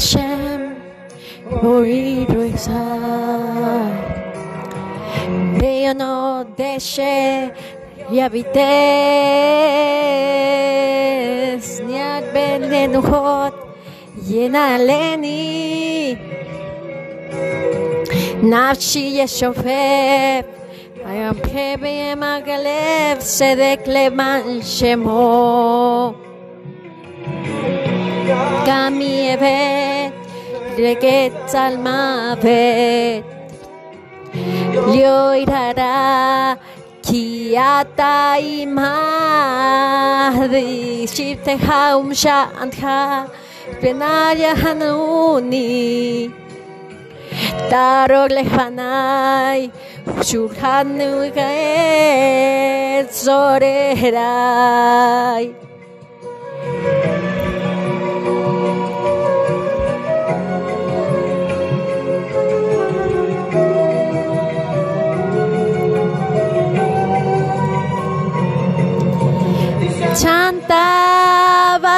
David Hashem, oído exal. Veo no deshe, yavites, niat ben lenuhot, ינעלני. נפשי ישופף, הימחה בימג הלב, צדק למען שמו. Kamieve, Regetzalmave, Lioirara, Kiata Imadi, Shifteha Umshantha, Penaya Hanuni, Tarog Lehanai, Shurhanuga Zorerai.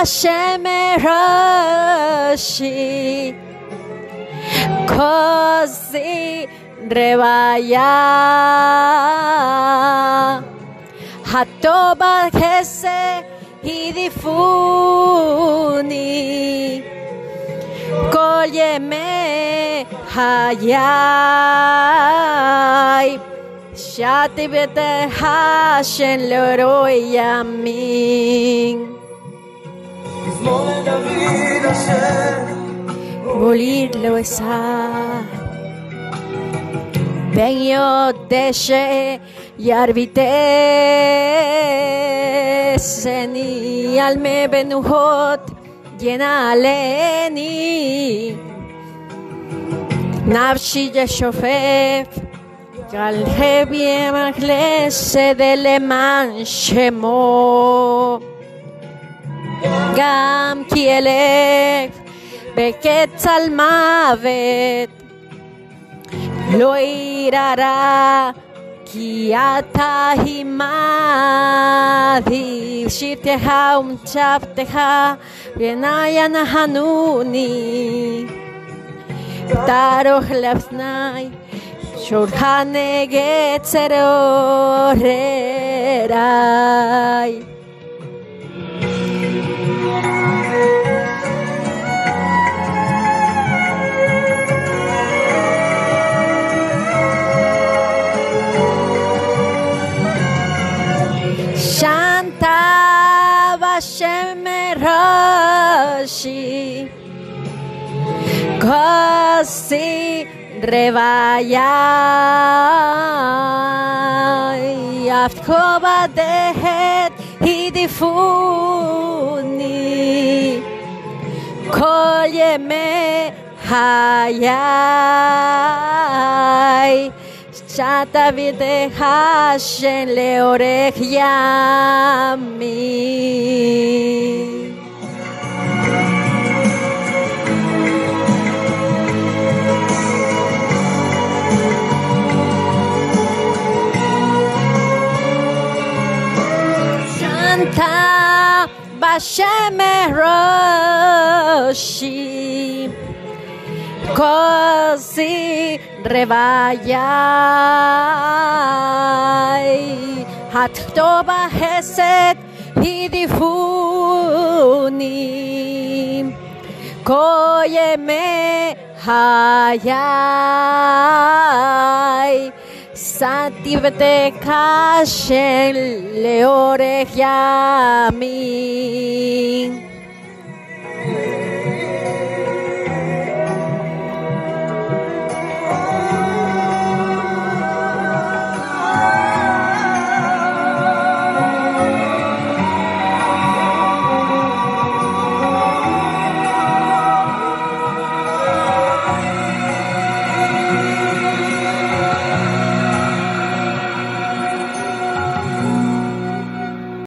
Hashem Rashi Kosi Revaya Hatoba Hese Hidifuni Koyeme Hayai Shati Bete Hashem Loroyamin volirlo estar. Ben yo deşe yar bite seni alme benuhot yenaleni nafşi yeşofef kalhe bien mahlese deleman shemo גם כי אלך בקץ על מוות לא יראה כי אתה עמדי שבטך ומצוותך בעיניי ינהנוני תערוך לפני שולך נגד צרורריי Shanta Vashem Rashi Kosi Revaya Yaftkoba Dehet Και τη φούνη, κόλλε με χαρά. Σα τα βιδεύα, σέλλε, ωραία. Shanta bashem roshi. così revayai. Hattoba hesed hidifuni. Koyeme hayai Sati kashen leorejiami.